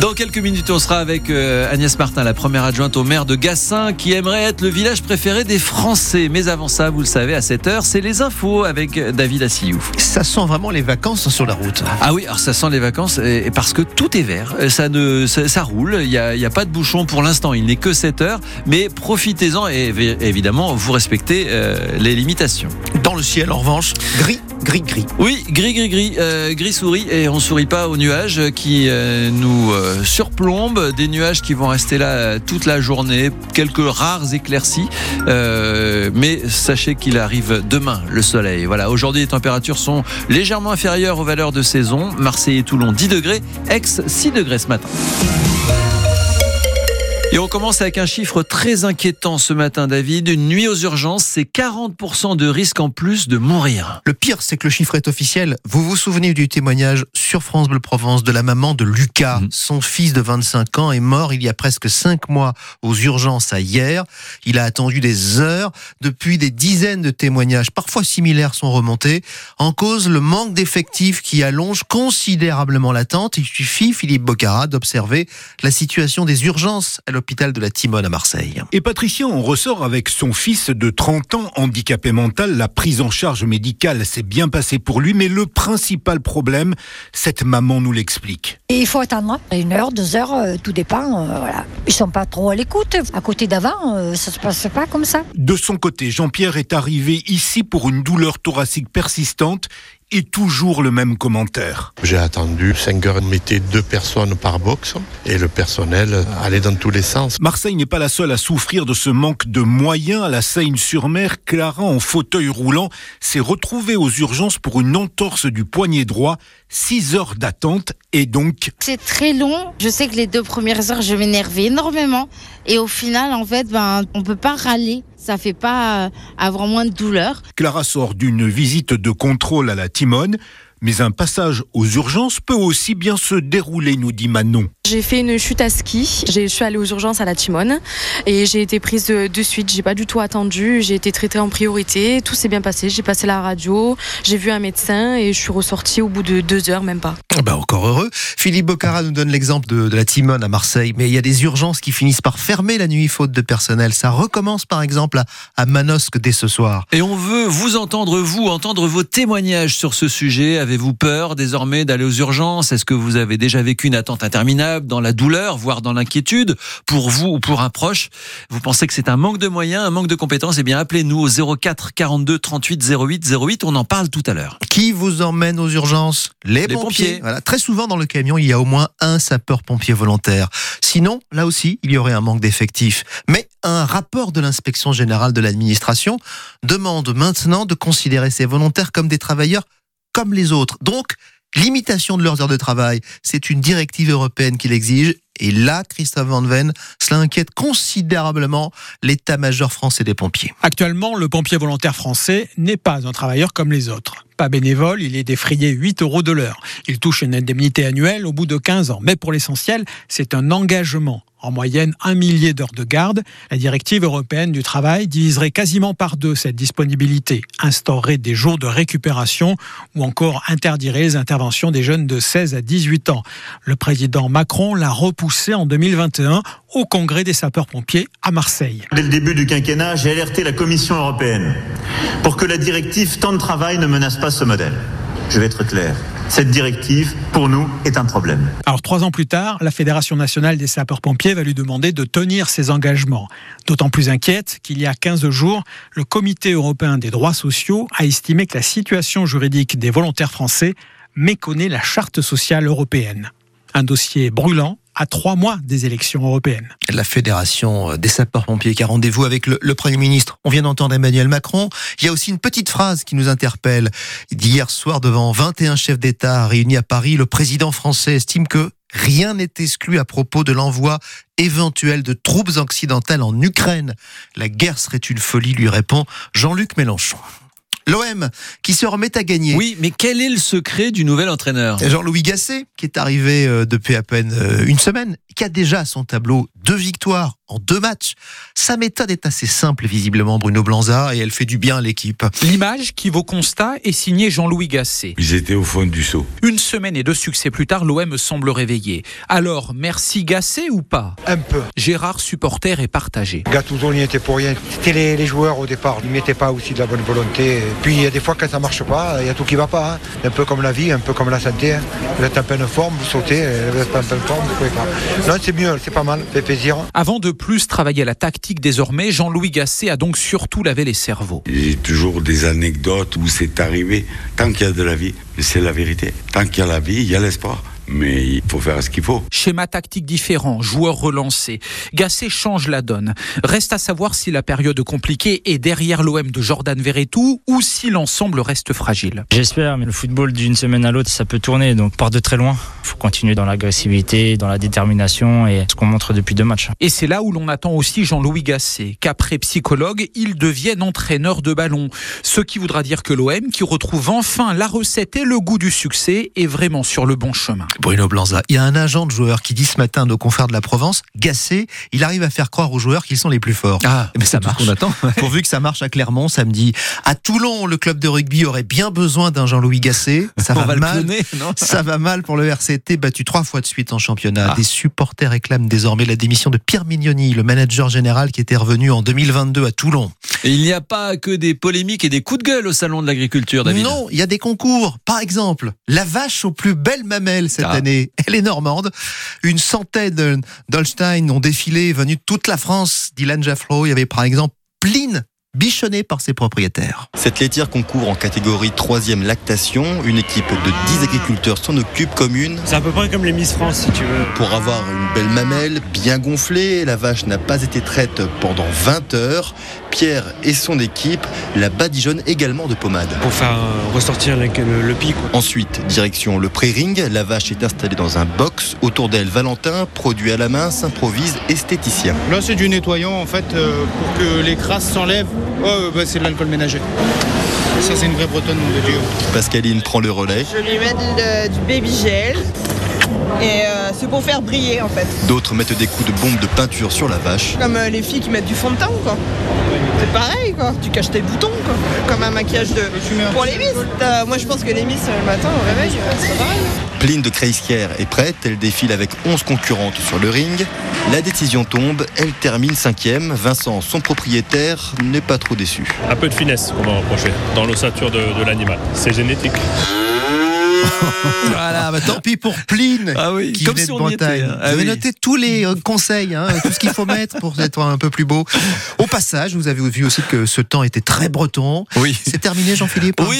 Dans quelques minutes, on sera avec euh, Agnès Martin, la première adjointe au maire de Gassin, qui aimerait être le village préféré des Français. Mais avant ça, vous le savez, à 7h, c'est les infos avec David Assillou. Ça sent vraiment les vacances sur la route. Ah oui, alors ça sent les vacances et parce que tout est vert. Ça, ne, ça, roule, il n'y a, a, pas de bouchon pour l'instant, il n'est que 7 heures. Mais profitez-en et évidemment, vous respectez euh, les limitations. Dans le ciel, en revanche, gris gris gris. Oui, gris gris gris, euh, et on sourit pas aux nuages qui euh, nous euh, surplombent, des nuages qui vont rester là toute la journée, quelques rares éclaircies, mais sachez qu'il arrive demain le soleil. Voilà, aujourd'hui les températures sont légèrement inférieures aux valeurs de saison. Marseille et Toulon 10 degrés, Aix 6 degrés ce matin. Et on commence avec un chiffre très inquiétant ce matin, David. Une nuit aux urgences, c'est 40% de risque en plus de mourir. Le pire, c'est que le chiffre est officiel. Vous vous souvenez du témoignage sur France Bleu Provence de la maman de Lucas. Mhm. Son fils de 25 ans est mort il y a presque 5 mois aux urgences à hier. Il a attendu des heures. Depuis, des dizaines de témoignages, parfois similaires, sont remontés. En cause, le manque d'effectifs qui allonge considérablement l'attente. Il suffit, Philippe Bocara, d'observer la situation des urgences l'hôpital de la Timone à Marseille. Et Patricia on ressort avec son fils de 30 ans handicapé mental. La prise en charge médicale s'est bien passée pour lui, mais le principal problème, cette maman nous l'explique. Il faut attendre une heure, deux heures, euh, tout dépend. Euh, voilà. Ils sont pas trop à l'écoute. À côté d'avant, euh, ça se passe pas comme ça. De son côté, Jean-Pierre est arrivé ici pour une douleur thoracique persistante et toujours le même commentaire. J'ai attendu 5 heures, on mettait deux personnes par box et le personnel allait dans tous les sens. Marseille n'est pas la seule à souffrir de ce manque de moyens. À la Seine-sur-Mer, Clara, en fauteuil roulant, s'est retrouvée aux urgences pour une entorse du poignet droit. 6 heures d'attente et donc... C'est très long. Je sais que les deux premières heures, je m'énervais énormément. Et au final, en fait, ben, on peut pas râler ça fait pas euh, avoir moins de douleur. Clara sort d'une visite de contrôle à la Timone. Mais un passage aux urgences peut aussi bien se dérouler, nous dit Manon. J'ai fait une chute à ski. Je suis allée aux urgences à la Timone et j'ai été prise de, suite. J'ai pas du tout attendu. J'ai été traitée en priorité. Tout s'est bien passé. J'ai passé la radio. J'ai vu un médecin et je suis ressortie au bout de deux heures, même pas. Bah encore heureux. Philippe Bocara nous donne l'exemple de, la Timone à Marseille. Mais il y a des urgences qui finissent par fermer la nuit faute de personnel. Ça recommence par exemple à, à Manosque dès ce soir. Et on veut vous entendre, vous, entendre vos témoignages sur ce sujet Avez-vous peur désormais d'aller aux urgences? Est-ce que vous avez déjà vécu une attente interminable? Dans la douleur, voire dans l'inquiétude pour vous ou pour un proche Vous pensez que c'est un manque de moyens, un manque de compétences Eh bien, appelez-nous au 04 42 38 08 08. On en parle tout à l'heure. Qui vous emmène aux urgences? Les, pompiers. Voilà. Très souvent dans le camion, il y a au moins un sapeur-pompier volontaire. Sinon, là aussi, il y aurait un manque d'effectifs. Mais un rapport de l'inspection générale de l'administration demande maintenant de considérer ces volontaires comme des travailleurs comme les autres. Donc, limitation de leurs heures de travail, c'est une directive européenne qui l'exige. Et là, Christophe Van Ven, cela inquiète considérablement l'état-major français des pompiers. Actuellement, le pompier volontaire français n'est pas un travailleur comme les autres. Pas bénévole, il est défrayé 8 euros de l'heure. Il touche une indemnité annuelle au bout de 15 ans. Mais pour l'essentiel, c'est un engagement en moyenne un millier d'heures de garde. La directive européenne du travail diviserait quasiment par deux cette disponibilité, instaurerait des jours de récupération ou encore interdirait les interventions des jeunes de 16 à 18 ans. Le président Macron l'a repoussé en 2021 au congrès des sapeurs-pompiers à Marseille. Dès le début du quinquennat, j'ai alerté la Commission européenne pour que la directive temps de travail ne menace pas ce modèle. Je vais être clair cette directive, pour nous, est un problème. Trois ans plus tard, la Fédération nationale des sapeurs-pompiers va lui demander de tenir ses engagements. D'autant plus inquiète qu'il y a 15 jours, le Comité européen des droits sociaux a estimé que la situation juridique des volontaires français méconnaît la charte sociale européenne. Un dossier brûlant à trois mois des élections européennes. La Fédération des sapeurs-pompiers qui a rendez-vous avec le, Premier ministre. On vient d'entendre Emmanuel Macron. Il y a aussi une petite phrase qui nous interpelle. D'hier soir, devant 21 chefs d'État réunis à Paris, le président français estime que rien n'est exclu à propos de l'envoi éventuel de troupes occidentales en Ukraine. La guerre serait une folie, lui répond Jean-Luc Mélenchon. L'OM qui se remet à gagner. Oui, mais quel est le secret du nouvel entraîneur? Jean-Louis Gasset, qui est arrivé euh, depuis à peine euh, une semaine, qui a déjà à son tableau deux victoires en deux matchs. Sa méthode est assez simple, visiblement, Bruno Blanza, et elle fait du bien à l'équipe. L'image qui vaut constat est signée Jean-Louis Gasset. Ils étaient au fond du saut. Une semaine et deux succès plus tard, l'OM semble réveillé. Alors, merci Gasset ou pas? Un peu. Gérard, supporter, est partagé. Gattuso n'y était pour rien. C'était les, les joueurs au départ. Ils mettaient pas aussi de la bonne volonté. Et puis, il y a des fois, quand ça marche pas, il y a tout qui va pas. hein. Un peu comme la vie, un peu comme la santé. hein. Vous êtes en pleine forme, vous sautez. Vous êtes pas en pleine forme, vous pouvez pas. Non, c'est mieux, c'est pas mal, fait plaisir. Avant de plus travailler à la tactique désormais, Jean-Louis Gasset a donc surtout lavé les cerveaux. J'ai toujours des anecdotes où c'est arrivé. Tant qu'il y a de la vie, c'est la vérité. Tant qu'il y a la vie, il y a l'espoir. Mais il faut faire ce qu'il faut. Schéma tactique différent, joueurs relancés. Gasset change la donne. Reste à savoir si la période compliquée est derrière l'OM de Jordan Verretou ou si l'ensemble reste fragile. J'espère, mais le football d'une semaine à l'autre, ça peut tourner, donc part de très loin. Il faut continuer dans l'agressivité, dans la détermination et ce qu'on montre depuis deux matchs. Et c'est là où l'on attend aussi Jean-Louis Gasset, qu'après psychologue, il devienne entraîneur de ballon. Ce qui voudra dire que l'OM, qui retrouve enfin la recette et le goût du succès, est vraiment sur le bon chemin. Bruno Blanza, il y a un agent de joueurs qui dit ce matin à nos confrères de la Provence, Gassé, il arrive à faire croire aux joueurs qu'ils sont les plus forts. Ah, mais ça c'est tout ce marche. qu'on attend. Pourvu que ça marche à Clermont samedi. À Toulon, le club de rugby aurait bien besoin d'un Jean-Louis Gasset. Ça On va, va le mal. ça va mal pour le RCT, battu trois fois de suite en championnat. Ah. Des supporters réclament désormais la démission de Pierre Mignoni, le manager général qui était revenu en 2022 à Toulon. Et il n'y a pas que des polémiques et des coups de gueule au salon de l'agriculture, David. Non, il y a des concours. Par exemple, la vache aux plus belles mamelles cette Ah. année. Elle est normande. Une centaine d'Holstein ont défilé, venus de toute la France. Dylan Jaffro, il y avait par exemple Pline, bichonnée par ses propriétaires. Cette laitière concourt en catégorie 3 lactation. Une équipe de 10 agriculteurs s'en occupe comme une. C'est à peu près comme les Miss France, si tu veux. Pour avoir une belle mamelle bien gonflée, la vache n'a pas été traite pendant 20 heures. Pierre et son équipe la badigeonnent également de pommade. Pour faire euh, ressortir le, le, le pic. quoi. Ensuite, direction le pré-ring, la vache est installée dans un box. Autour d'elle, Valentin, produit à la main, s'improvise esthéticien. Là, c'est du nettoyant en fait euh, pour que les crasses s'enlèvent. Oh, bah, c'est de l'alcool ménager. Ça, c'est une vraie bretonne, de Dieu. Pascaline prend le relais. Je lui mets de- du baby gel. Et euh, c'est pour faire briller en fait. D'autres mettent des coups de bombe de peinture sur la vache. Comme euh, les filles qui mettent du fond de teint quoi. C'est pareil quoi. Tu caches tes boutons quoi. Comme un maquillage de. Pour les miss. Euh, moi je pense que les miss le matin au réveil, c'est pareil. Pline de Kreiskière est prête, elle défile avec 11 concurrentes sur le ring. La décision tombe, elle termine cinquième. Vincent, son propriétaire, n'est pas trop déçu. Un peu de finesse qu'on va reprocher dans l'ossature de, de l'animal. C'est génétique. Voilà, bah, tant pis pour Pline, Ah oui, qui comme venait si de on y était, Bretagne. hein. Ah Vous avez oui. noté tous les euh, conseils, hein, tout ce qu'il faut mettre pour être un peu plus beau. Au passage, vous avez vu aussi que ce temps était très breton. Oui. C'est terminé, Jean-Philippe Oui.